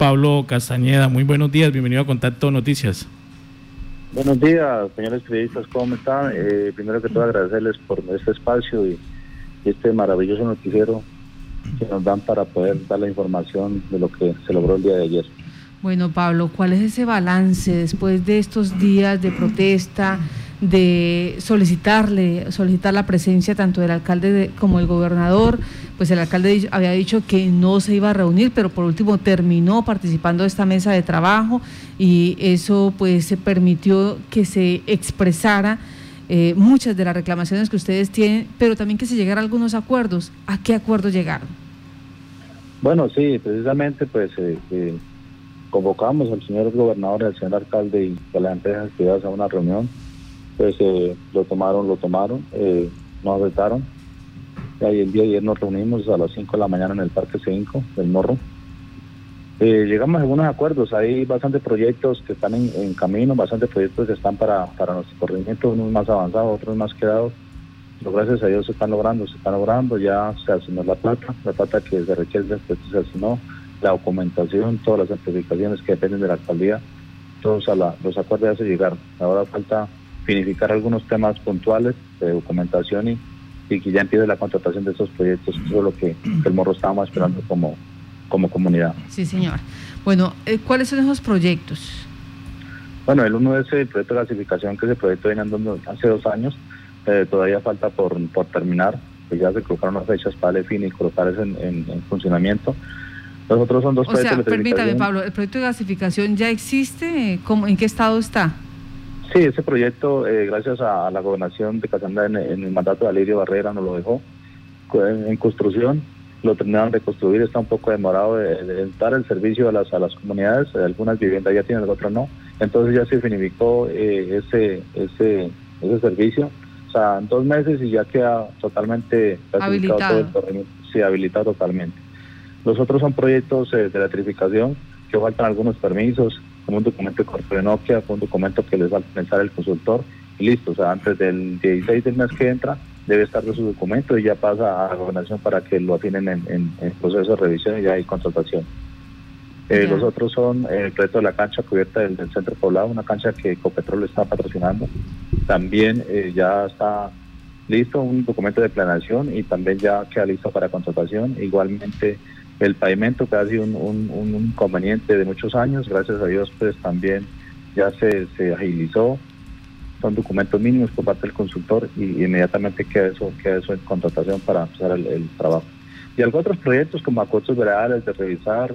Pablo Castañeda. Muy buenos días, bienvenido a Contacto Noticias. Buenos días, señores periodistas, ¿cómo están? Eh, primero que todo agradecerles por este espacio y, este maravilloso noticiero que nos dan para poder dar la información de lo que se logró el día de ayer. Bueno, Pablo, ¿cuál es ese balance después de estos días de protesta? De solicitarle, solicitar la presencia tanto del alcalde como del gobernador, pues el alcalde había dicho que no se iba a reunir, pero por último terminó participando de esta mesa de trabajo y eso pues se permitió que se expresara eh, muchas de las reclamaciones que ustedes tienen, pero también que se llegara a algunos acuerdos. ¿A qué acuerdo llegaron? Bueno, sí, precisamente pues eh, eh, convocamos al señor gobernador al señor alcalde y a las empresas actividades a una reunión pues eh, lo tomaron, lo tomaron, eh, nos. Y el día de ayer nos reunimos a las 5 de la mañana en el Parque 5 del Morro. Eh, llegamos a algunos acuerdos, hay bastantes proyectos que están en, camino, bastantes proyectos que están para, para nuestro corregimiento, unos más avanzados, otros más quedados. Pero gracias a Dios se están logrando, se están logrando, ya se asignó la plata, la plata que se requiere después se asignó, la documentación, todas las certificaciones que dependen de la alcaldía, todos a los acuerdos ya se llegaron. Ahora falta finificar algunos temas puntuales de documentación y, y que ya empiece la contratación de esos proyectos. Eso es lo que, el Morro estábamos esperando como, como comunidad. Sí, señor. Bueno, eh, ¿cuáles son esos proyectos? Bueno, el uno es el proyecto de gasificación que ese proyecto viene andando hace dos años. Eh, todavía falta por, por terminar, pues ya se colocaron las fechas para el fin y colocar eso en, en, funcionamiento. Los otros son dos o Sea, permítame, Pablo, ¿el proyecto de gasificación ya existe? ¿Cómo, ¿En qué estado está? Sí, ese proyecto, eh, gracias a, la gobernación de Casanda en, el mandato de Alirio Barrera, nos lo dejó en, construcción. Lo terminaron de construir, está un poco demorado de, dar el servicio a las, a las comunidades. Algunas viviendas ya tienen, otras no. Entonces ya se finificó eh, ese, ese, ese servicio. O sea, en dos meses y ya queda totalmente habilitado. Todo el sí, habilitado totalmente. Los otros son proyectos eh, de electrificación que faltan algunos permisos, un documento de Nokia, con un documento que les va a pensar el consultor, y listo, o sea, antes del 16 del mes que entra, debe estar de su documento y ya pasa a la gobernación para que lo afinen en, en, proceso de revisión y ya hay contratación. Eh, los otros son eh, el proyecto de la cancha cubierta del, centro poblado, una cancha que Copetrol está patrocinando. También eh, ya está listo un documento de planeación y también ya queda listo para contratación. Igualmente el pavimento que ha sido un, un, inconveniente de muchos años, gracias a Dios pues también ya se, se agilizó, son documentos mínimos por parte del consultor y inmediatamente queda eso, queda eso en contratación para empezar el, trabajo. Y algunos otros proyectos como acuerdos veredales de revisar,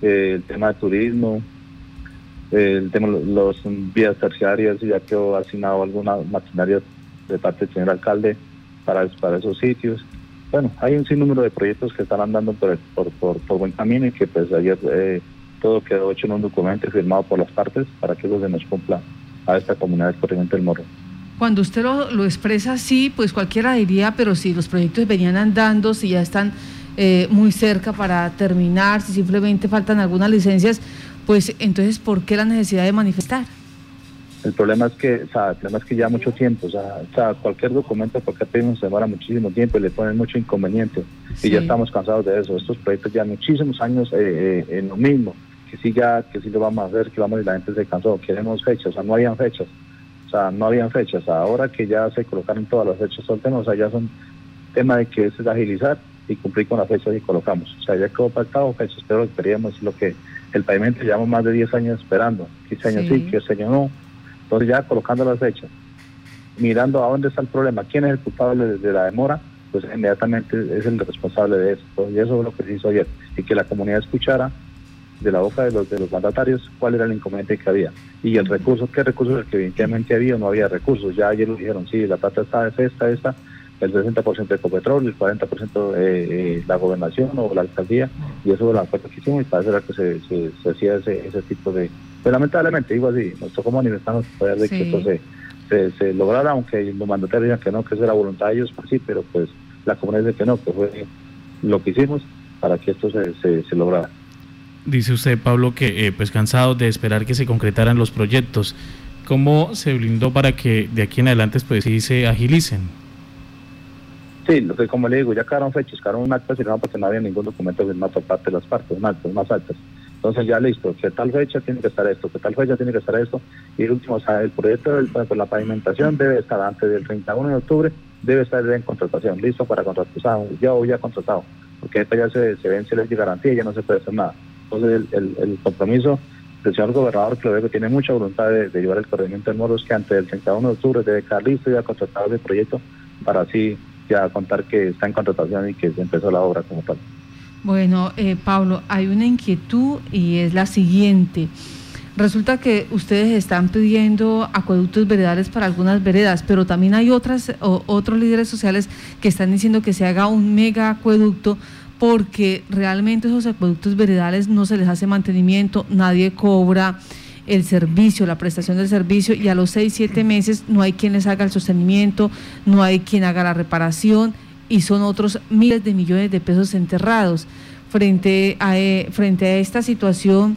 eh, el tema de turismo, el tema de los vías terciarias, ya quedó asignado alguna maquinaria de parte del señor alcalde para, para esos sitios bueno, hay un sinnúmero de proyectos que están andando por, buen camino y que pues ayer eh, todo quedó hecho en un documento firmado por las partes para que eso se nos cumpla a esta comunidad del corriente del Morro. Cuando usted lo, lo, expresa así, pues cualquiera diría, pero si los proyectos venían andando, si ya están eh, muy cerca para terminar, si simplemente faltan algunas licencias, pues entonces, ¿por qué la necesidad de manifestar? El problema es que, o sea, el problema es que ya mucho tiempo, o sea, cualquier documento, cualquier pedido se demora muchísimo tiempo y le ponen mucho inconveniente. Y ya estamos cansados de eso. Estos proyectos ya muchísimos años eh, eh, en lo mismo, que sí ya, que sí lo vamos a hacer, que vamos y la gente se cansó. Queremos fechas, o sea, no habían fechas. O sea, no habían fechas. Ahora que ya se colocaron todas las fechas solteras, o sea, ya son tema de que es agilizar y cumplir con las fechas y colocamos. O sea, ya quedó pactado fechas, pero lo que queríamos lo que el pavimento llevamos más de 10 años esperando. 15 años sí, que 15 años no entonces ya colocando las fechas, mirando a dónde está el problema, quién es el culpable de la demora, pues inmediatamente es el responsable de eso. Y eso es lo que se hizo ayer. Y que la comunidad escuchara de la boca de los, mandatarios cuál era el inconveniente que había. Y el recurso, qué recursos, el que evidentemente había, no había recursos. Ya ayer lo dijeron, sí, la plata está, es esta, esta, el 60% de Ecopetrol, el 40% eh, la gobernación o la alcaldía, y eso fue la oferta que hicimos y para eso que se, hacía ese tipo de, pues lamentablemente, digo así, nos tocó manifestarnos poder de que esto se, se, lograra, aunque los mandatarios digan que no, que eso era voluntad de ellos, pues sí, pero pues la comunidad dice que no, que fue lo que hicimos para que esto se, se, lograra. Dice usted, Pablo, que eh, pues cansado de esperar que se concretaran los proyectos. ¿Cómo se blindó para que de aquí en adelante pues sí se agilicen? Sí, lo que como le digo, ya quedaron fechas, quedaron un acta firmado porque no había ningún documento firmado por parte de las partes, un acta más altas Entonces ya listo, que tal fecha tiene que estar esto, que tal fecha tiene que estar esto. Y el último, o sea, el proyecto de la pavimentación debe estar antes del 31 de octubre, debe estar en contratación, listo para contratar, ya o ya contratado, porque esto ya se, se vence la garantía y ya no se puede hacer nada. Entonces el, el, compromiso del señor gobernador, que lo veo que tiene mucha voluntad de, llevar el corregimiento del Morro, es que antes del 31 de octubre debe estar listo y ya contratado el proyecto para así ya contar que está en contratación y que se empezó la obra como tal. Bueno, eh, Pablo, hay una inquietud y es la siguiente. Resulta que ustedes están pidiendo acueductos veredales para algunas veredas, pero también hay otras, otros líderes sociales que están diciendo que se haga un mega acueducto porque realmente esos acueductos veredales no se les hace mantenimiento, nadie cobra el servicio, la prestación del servicio y a los seis, siete meses no hay quien les haga el sostenimiento, no hay quien haga la reparación y son otros miles de millones de pesos enterrados. Frente a, eh, frente a esta situación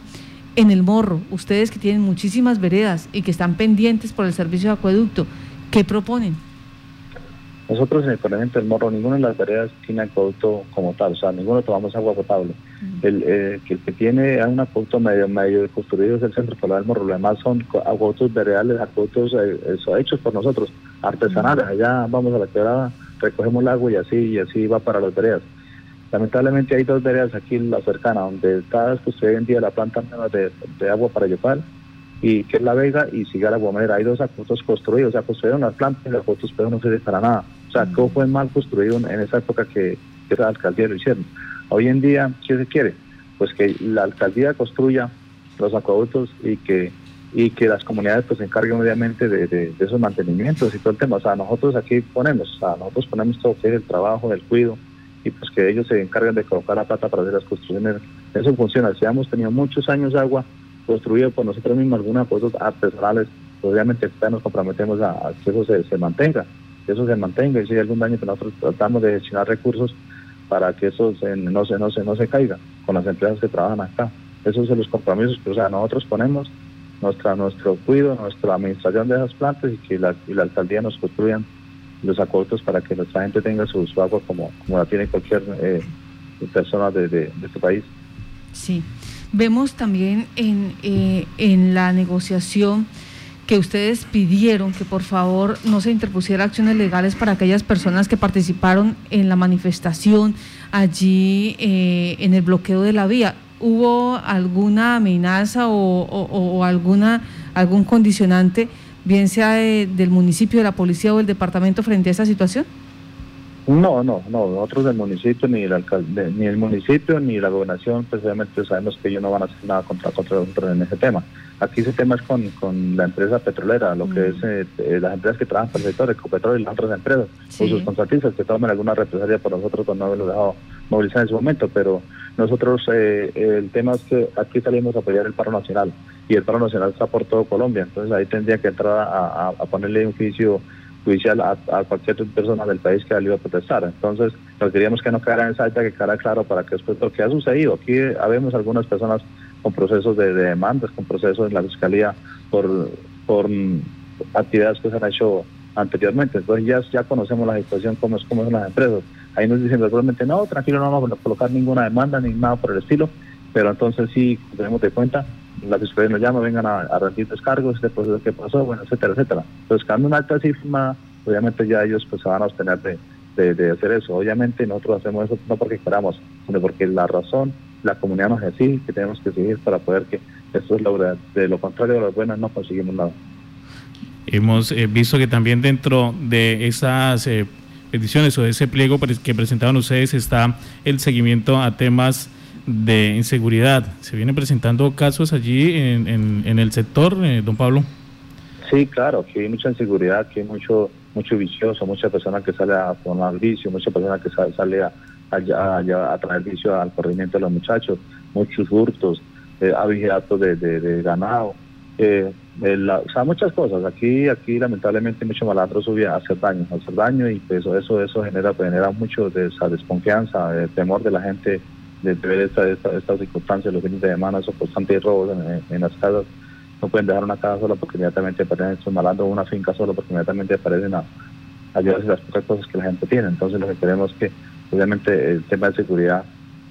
en el morro, ustedes que tienen muchísimas veredas y que están pendientes por el servicio de acueducto, ¿qué proponen? Nosotros en el corregimiento del Morro, ninguna de las veredas tiene acueducto como tal, o sea, ninguno tomamos agua potable. el, eh, que, el que tiene un acueducto medio medio construido es el Centro Polar del Morro, lo demás son acueductos veredales, acueductos eh, hechos por nosotros, artesanales. Allá vamos a la quebrada, recogemos el agua y así, y así va para las veredas. Lamentablemente hay dos veredas aquí en la cercana, donde está construida hoy en día la planta de, de agua para Yopal, y que es La Vega y Cigarra Gomera. Hay dos acueductos construidos, o sea, construyeron las plantas y los acueductos, pero no sirve para nada. O sea, todo fue mal construido en esa época que, la alcaldía lo hicieron. Hoy en día, ¿qué se quiere? Pues que la alcaldía construya los acueductos y que y que las comunidades pues se encarguen obviamente de, esos mantenimientos y todo el tema. O sea, nosotros aquí ponemos, o sea, nosotros ponemos todo que es el trabajo, del cuido, y pues que ellos se encarguen de colocar la plata para hacer las construcciones. Eso funciona. Si hemos tenido muchos años agua construido por nosotros mismos, algunos acuerdos artesanales, pues, obviamente nos comprometemos a, que eso se, mantenga, que eso se mantenga y si hay algún daño nosotros tratamos de destinar recursos para que eso no, se, no, se, no se caiga con las empresas que trabajan acá. Esos son los compromisos que o sea, nosotros ponemos nuestra, nuestro cuidado, nuestra administración de esas plantas y que la, y la alcaldía nos construyan los acuerdos para que nuestra gente tenga su, agua como, como la tiene cualquier eh, persona de, de, de este país. Sí. Vemos también en, eh, en la negociación que ustedes pidieron que por favor no se interpusiera acciones legales para aquellas personas que participaron en la manifestación allí eh, en el bloqueo de la vía. ¿Hubo alguna amenaza o, alguna algún condicionante, bien sea del municipio, de la policía o del departamento frente a esta situación? No, no, no, nosotros del municipio, ni el alcalde, ni el municipio, ni la gobernación, precisamente pues, sabemos que ellos no van a hacer nada contra, contra en ese tema. Aquí ese tema es con, con la empresa petrolera, lo que es mm. eh, las empresas que trabajan para el sector, Ecopetrol y las otras empresas, o sus contratistas que tomen alguna represalia por nosotros por no haberlo dejado movilizar en ese momento, pero nosotros eh, el tema es que aquí salimos a apoyar el paro nacional y el paro nacional está por todo Colombia, entonces ahí tendría que entrar a, a ponerle un juicio judicial a, cualquier persona del país que haya a protestar. Entonces, nos queríamos que no quedara en salta, que quedara claro para que después lo que ha sucedido. Aquí habemos algunas personas con procesos de, demandas, con procesos en la fiscalía por, por actividades que se han hecho anteriormente. Entonces ya, ya conocemos la situación, cómo, es, cómo son las empresas. Ahí nos dicen realmente no, tranquilo, no vamos a colocar ninguna demanda ni nada por el estilo, pero entonces sí tenemos de cuenta la fiscalía nos llama, vengan a, rendir descargos, este proceso que pasó, bueno, etcétera, etcétera. Entonces, cuando una alta cifra, obviamente ya ellos pues se van a obtener de, de, hacer eso. Obviamente nosotros hacemos eso no porque queramos, sino porque la razón, la comunidad nos exige que tenemos que seguir para poder que esto es lo de lo contrario de las buenas no conseguimos nada. Hemos eh, visto que también dentro de esas eh, peticiones o de ese pliego que presentaban ustedes está el seguimiento a temas de inseguridad. ¿Se vienen presentando casos allí en, en, el sector, eh, don Pablo? Sí, claro, que hay mucha inseguridad, que hay mucho mucho vicioso, mucha persona que sale a formar vicio, mucha persona que sale, a, a, traer vicio al corrimiento de los muchachos, muchos hurtos, eh, de, de, ganado, eh, sea, muchas cosas. Aquí, aquí lamentablemente mucho malandro sube a hacer daño, a hacer daño y pues eso, eso, genera, pues, genera mucho de esa desconfianza, el temor de la gente de ver esta, esta, estas circunstancias, los fines de semana, esos constantes robos en, las casas. No pueden dejar una casa sola porque inmediatamente aparecen estos malandros, una finca sola porque inmediatamente aparecen a, a las pocas cosas que la gente tiene. Entonces lo que queremos que, obviamente, el tema de seguridad,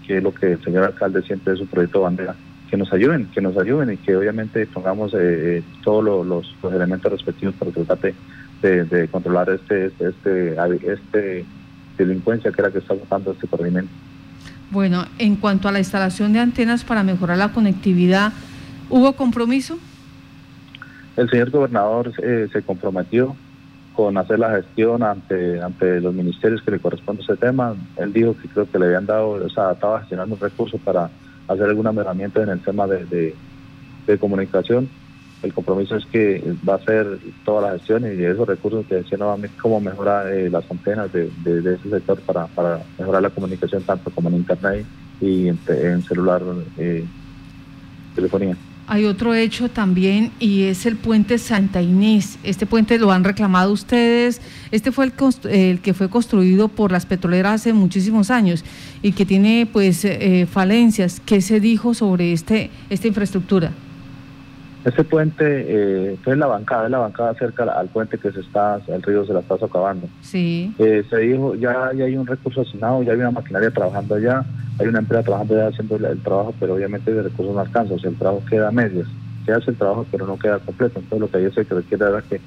que es lo que el señor alcalde siempre es su proyecto bandera, que nos ayuden, que nos ayuden y que obviamente pongamos eh, todos los, elementos respectivos para tratar de, de, controlar este, este, este, este delincuencia que era que está buscando este corregimiento. Bueno, en cuanto a la instalación de antenas para mejorar la conectividad, ¿hubo compromiso? El señor gobernador eh, se comprometió con hacer la gestión ante ante los ministerios que le corresponde ese tema. Él dijo que creo que le habían dado, o sea, estaba gestionando un recurso para hacer alguna mejoramiento en el tema de, de comunicación el compromiso es que va a hacer toda la gestión y esos recursos que decía nuevamente cómo mejorar eh, las antenas de, ese sector para, para, mejorar la comunicación tanto como en internet y en, celular eh, telefonía. Hay otro hecho también y es el puente Santa Inés. Este puente lo han reclamado ustedes. Este fue el, el que fue construido por las petroleras hace muchísimos años y que tiene pues eh, falencias. ¿Qué se dijo sobre este esta infraestructura? Ese puente eh, fue en la bancada, es la bancada cerca al puente que se está, el río se la está socavando. Sí. Eh, se dijo, ya, ya hay un recurso asignado, ya hay una maquinaria trabajando allá, hay una empresa trabajando allá haciendo el, trabajo, pero obviamente el recurso no alcanza, o sea, el trabajo queda a medias. Se hace el trabajo, pero no queda completo. Entonces, lo que ahí se requiere era que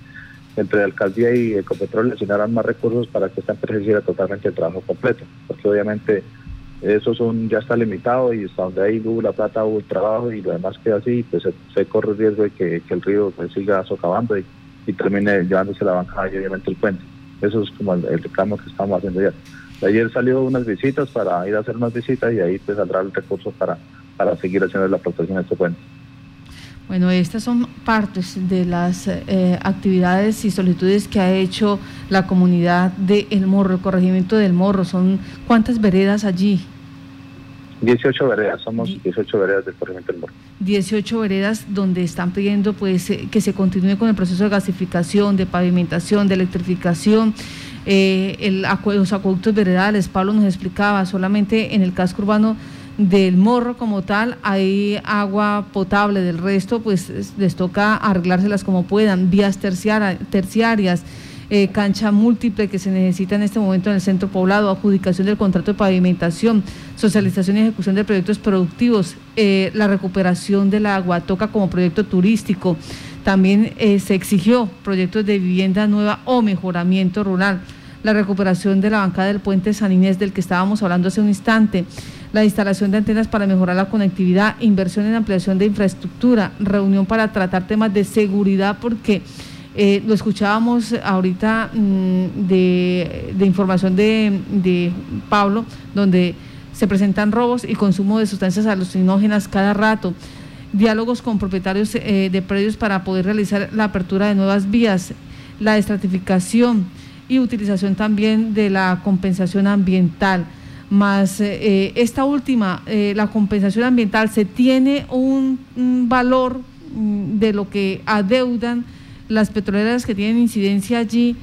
entre la alcaldía y Ecopetrol asignaran más recursos para que esta empresa hiciera totalmente el trabajo completo, porque obviamente eso son, ya está limitado y hasta donde hay hubo la plata hubo el trabajo y lo demás queda así, pues se, corre el riesgo de que, el río pues, siga socavando y, termine llevándose la bancada y obviamente el puente. Eso es como el, reclamo que estamos haciendo ya. ayer salió unas visitas para ir a hacer unas visitas y ahí pues saldrá el recurso para, para seguir haciendo la protección de este puente. Bueno, estas son partes de las eh, actividades y solicitudes que ha hecho la comunidad de El Morro, el corregimiento del Morro. Son ¿Cuántas veredas allí? 18 veredas, somos 18 veredas del corregimiento del Morro. 18 veredas donde están pidiendo pues eh, que se continúe con el proceso de gasificación, de pavimentación, de electrificación. Eh, el, los acueductos veredales, Pablo nos explicaba, solamente en el casco urbano del morro como tal hay agua potable, del resto pues les toca arreglárselas como puedan, vías terciarias, eh, cancha múltiple que se necesita en este momento en el centro poblado, adjudicación del contrato de pavimentación, socialización y ejecución de proyectos productivos, eh, la recuperación del agua, toca como proyecto turístico. También eh, se exigió proyectos de vivienda nueva o mejoramiento rural, la recuperación de la bancada del puente San Inés del que estábamos hablando hace un instante, la instalación de antenas para mejorar la conectividad, inversión en ampliación de infraestructura, reunión para tratar temas de seguridad porque eh, lo escuchábamos ahorita mm, de, información de, Pablo, donde se presentan robos y consumo de sustancias alucinógenas cada rato. Diálogos con propietarios eh, de predios para poder realizar la apertura de nuevas vías, la estratificación y utilización también de la compensación ambiental. Más eh, esta última, la compensación ambiental, ¿se tiene un valor mm, de lo que adeudan? las petroleras que tienen incidencia allí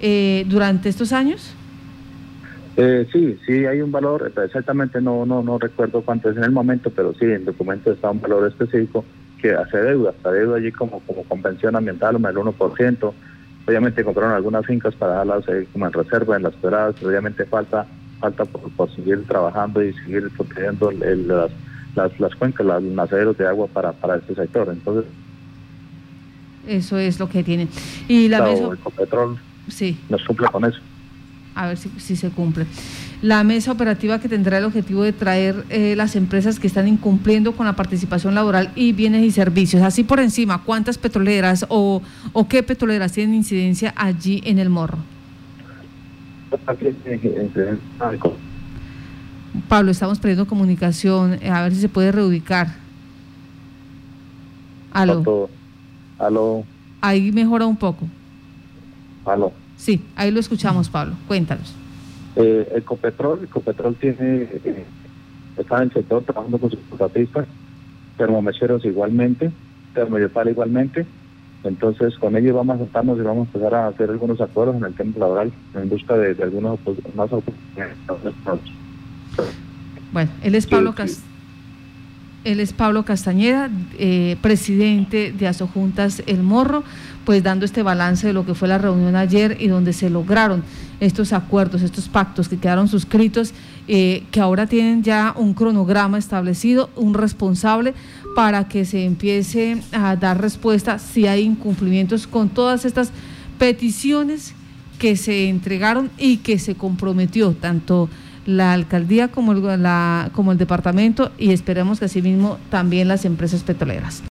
eh, durante estos años? Eh, sí, sí hay un valor, exactamente no no no recuerdo cuánto es en el momento, pero sí, en el documento está un valor específico que hace deuda, hace deuda allí como, como convención ambiental, o el 1%. Obviamente compraron algunas fincas para darlas eh, como en reserva en las pero obviamente falta falta por, seguir trabajando y seguir protegiendo las, las, las cuencas, los naceros de agua para, para este sector. Entonces, eso es lo que tiene. Y la mesa... El sí. nos cumple con eso. A ver si, si, se cumple. La mesa operativa que tendrá el objetivo de traer eh, las empresas que están incumpliendo con la participación laboral y bienes y servicios. Así por encima, ¿cuántas petroleras o, o qué petroleras tienen incidencia allí en el morro? Pablo, estamos perdiendo comunicación. A ver si se puede reubicar. Aló. Aló. Ahí mejora un poco. Aló. Sí, ahí lo escuchamos, Pablo. Cuéntanos. Eh, Ecopetrol, Ecopetrol tiene, eh, está en el sector trabajando con sus contratistas, termomecheros igualmente, termoyopal igualmente. Entonces, con ellos vamos a sentarnos y vamos a empezar a hacer algunos acuerdos en el tema laboral en busca de, algunos más oportunidades. Bueno, él es Pablo Castro. Él es Pablo Castañeda, eh, presidente de Asojuntas El Morro, pues dando este balance de lo que fue la reunión ayer y donde se lograron estos acuerdos, estos pactos que quedaron suscritos, eh, que ahora tienen ya un cronograma establecido, un responsable para que se empiece a dar respuesta si hay incumplimientos con todas estas peticiones que se entregaron y que se comprometió tanto la alcaldía como el, como el departamento y esperemos que asimismo también las empresas petroleras.